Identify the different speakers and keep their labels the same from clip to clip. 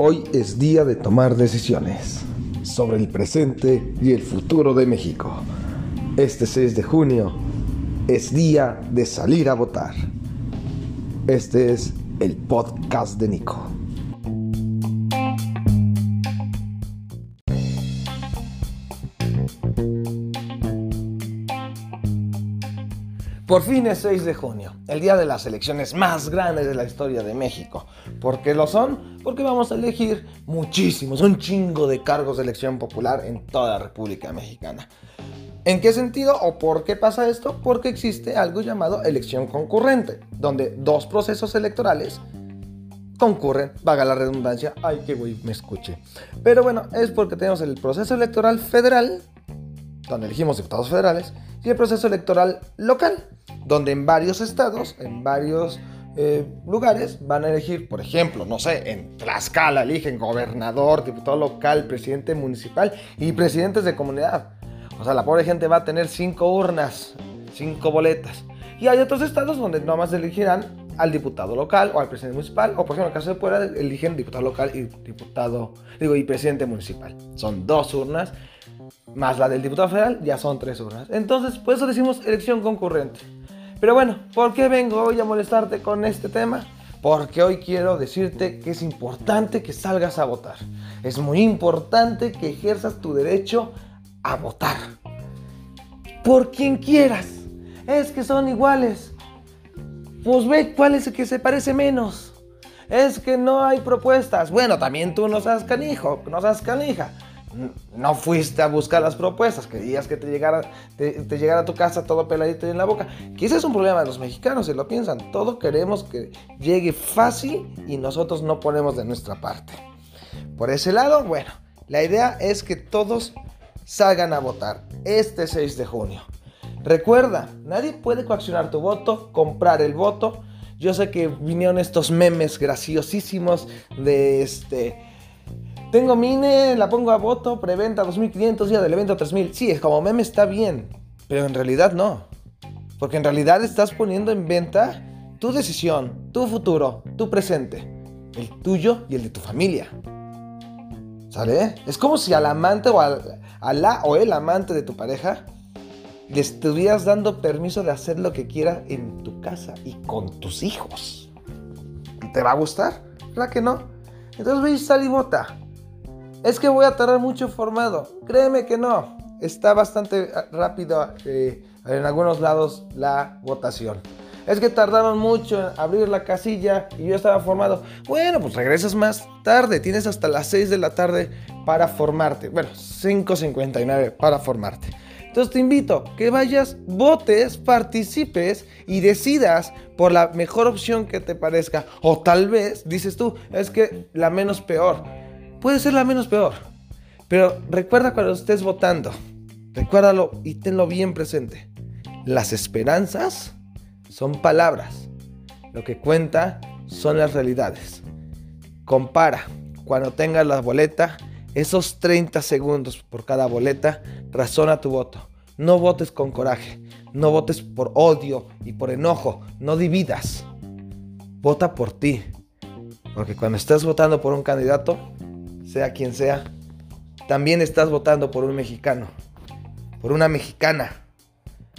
Speaker 1: Hoy es día de tomar decisiones sobre el presente y el futuro de México. Este 6 de junio es día de salir a votar. Este es el podcast de Nico. Por fin es 6 de junio, el día de las elecciones más grandes de la historia de México. ¿Por qué lo son? Porque vamos a elegir muchísimos, un chingo de cargos de elección popular en toda la República Mexicana. ¿En qué sentido o por qué pasa esto? Porque existe algo llamado elección concurrente, donde dos procesos electorales concurren, vaga la redundancia, ay que güey me escuche. Pero bueno, es porque tenemos el proceso electoral federal, donde elegimos diputados federales, y el proceso electoral local, donde en varios estados, en varios eh, lugares van a elegir, por ejemplo, no sé, en Tlaxcala eligen gobernador, diputado local, presidente municipal y presidentes de comunidad. O sea, la pobre gente va a tener cinco urnas, cinco boletas. Y hay otros estados donde nomás elegirán al diputado local o al presidente municipal, o por ejemplo en el caso de Puebla eligen diputado local y diputado, digo, y presidente municipal. Son dos urnas, más la del diputado federal, ya son tres urnas. Entonces, por eso decimos elección concurrente. Pero bueno, ¿por qué vengo hoy a molestarte con este tema? Porque hoy quiero decirte que es importante que salgas a votar. Es muy importante que ejerzas tu derecho a votar. Por quien quieras. Es que son iguales. Pues ve cuál es el que se parece menos. Es que no hay propuestas. Bueno, también tú no seas canijo, no seas canija no fuiste a buscar las propuestas, querías que te llegara, te, llegara a tu casa todo peladito en la boca. Ese es un problema de los mexicanos, si lo piensan. Todo queremos que llegue fácil y nosotros no ponemos de nuestra parte. Por ese lado, bueno, la idea es que todos salgan a votar este 6 de junio. Recuerda, nadie puede coaccionar tu voto, comprar el voto. Yo sé que vinieron estos memes graciosísimos de este tengo mine, la pongo a voto, preventa 2500, día del evento 3000. Sí, es como meme está bien, pero en realidad no. Porque en realidad estás poniendo en venta tu decisión, tu futuro, tu presente, el tuyo y el de tu familia. ¿Sale? Es como si al amante o al, a la o el amante de tu pareja le estuvieras dando permiso de hacer lo que quiera en tu casa y con tus hijos. ¿Te va a gustar? ¿Verdad que no? Entonces ve y sal y vota. Es que voy a tardar mucho formado. Créeme que no. Está bastante ah, rápido eh, en algunos lados la votación. Es que tardaron mucho en abrir la casilla y yo estaba formado. Bueno, pues regresas más tarde. Tienes hasta las 6 de la tarde para formarte. Bueno, 5.59 para formarte. Entonces te invito que vayas, votes, participes y decidas por la mejor opción que te parezca. O tal vez, dices tú, es que la menos peor puede ser la menos peor. Pero recuerda cuando estés votando, recuérdalo y tenlo bien presente. Las esperanzas son palabras. Lo que cuenta son las realidades. Compara cuando tengas la boleta, esos 30 segundos por cada boleta, razona tu voto. No votes con coraje, no votes por odio y por enojo, no dividas. Vota por ti. Porque cuando estés votando por un candidato, sea quien sea, también estás votando por un mexicano, por una mexicana,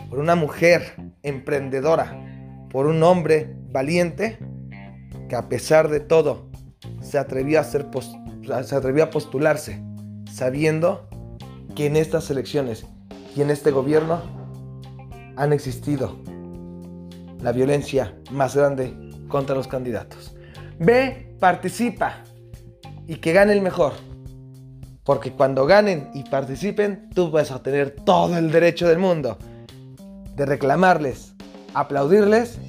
Speaker 1: por una mujer emprendedora, por un hombre valiente que a pesar de todo se atrevió a, a postularse, sabiendo que en estas elecciones y en este gobierno han existido la violencia más grande contra los candidatos. Ve, participa, y que gane el mejor. Porque cuando ganen y participen, tú vas a tener todo el derecho del mundo de reclamarles, aplaudirles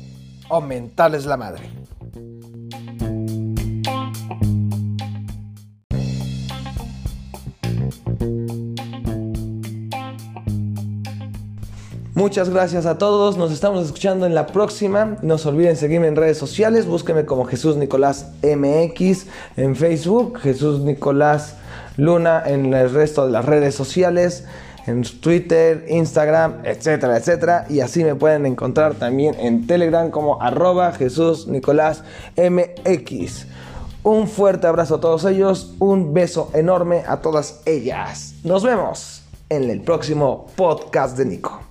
Speaker 1: o mentarles la madre. Muchas gracias a todos, nos estamos escuchando en la próxima. No se olviden seguirme en redes sociales, búsquenme como Jesús Nicolás MX en Facebook, Jesús Nicolás Luna en el resto de las redes sociales. en Twitter, Instagram, etcétera, etcétera. Y así me pueden encontrar también en Telegram como arroba Jesús Nicolás MX. Un fuerte abrazo a todos ellos, un beso enorme a todas ellas. Nos vemos en el próximo podcast de Nico.